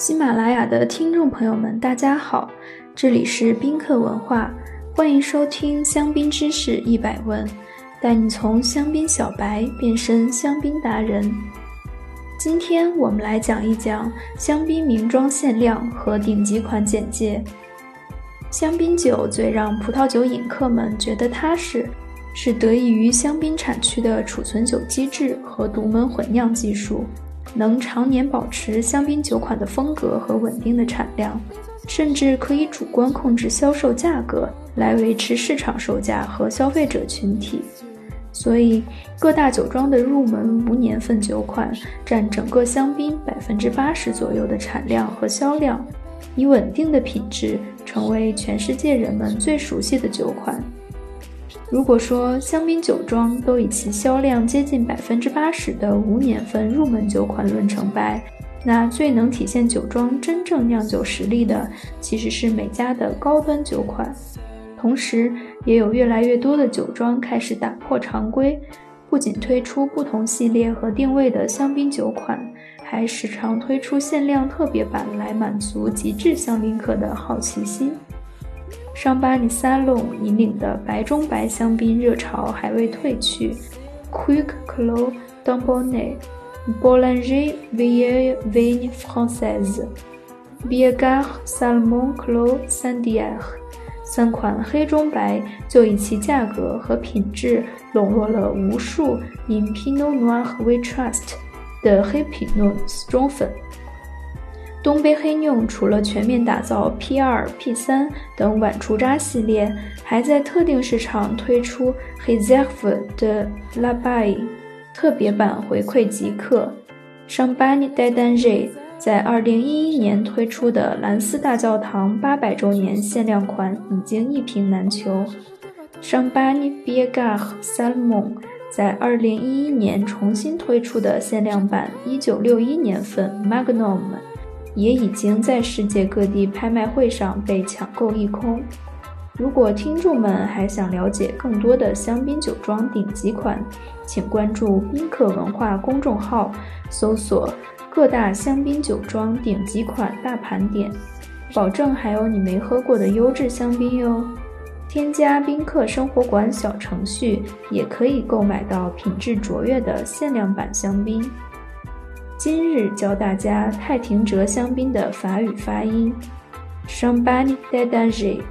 喜马拉雅的听众朋友们，大家好，这里是宾客文化，欢迎收听香槟知识一百问，带你从香槟小白变身香槟达人。今天我们来讲一讲香槟名庄限量和顶级款简介。香槟酒最让葡萄酒饮客们觉得踏实，是得益于香槟产区的储存酒机制和独门混酿技术。能常年保持香槟酒款的风格和稳定的产量，甚至可以主观控制销售价格来维持市场售价和消费者群体。所以，各大酒庄的入门无年份酒款占整个香槟百分之八十左右的产量和销量，以稳定的品质成为全世界人们最熟悉的酒款。如果说香槟酒庄都以其销量接近百分之八十的无年份入门酒款论成败，那最能体现酒庄真正酿酒实力的，其实是每家的高端酒款。同时，也有越来越多的酒庄开始打破常规，不仅推出不同系列和定位的香槟酒款，还时常推出限量特别版来满足极致香槟客的好奇心。上巴尼沙龙引领的白中白香槟热潮还未退去，Quick Clo d a m b o n n e b o l a n g e r Vieille Vigne Française，Biagard Salmon Clos Sandier，三款黑中白就以其价格和品质笼络了无数 In Pinot Noir We Trust 的黑皮诺死忠粉。东北黑妞除了全面打造 P 二、P 三等晚出渣系列，还在特定市场推出 Reserve 的 La Bay 特别版回馈极客。上巴尼戴丹瑞在2011年推出的蓝斯大教堂800周年限量款已经一瓶难求。上巴尼 Biagar Salmon 在2011年重新推出的限量版1961年份 Magnum。也已经在世界各地拍卖会上被抢购一空。如果听众们还想了解更多的香槟酒庄顶级款，请关注宾客文化公众号，搜索各大香槟酒庄顶级款大盘点，保证还有你没喝过的优质香槟哟。添加宾客生活馆小程序，也可以购买到品质卓越的限量版香槟。今日教大家太平哲香槟的法语发音 c h a m p a n d e d a n g e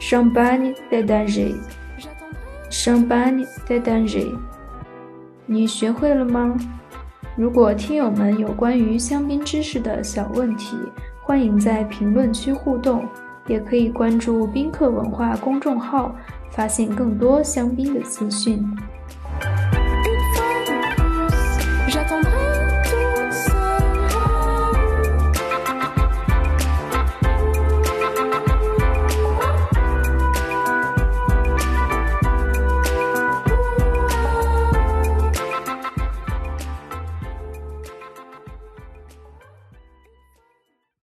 c h a m p a n d e d a n g e c h a m p a n d e d a n g e 你学会了吗？如果听友们有关于香槟知识的小问题，欢迎在评论区互动，也可以关注宾客文化公众号，发现更多香槟的资讯。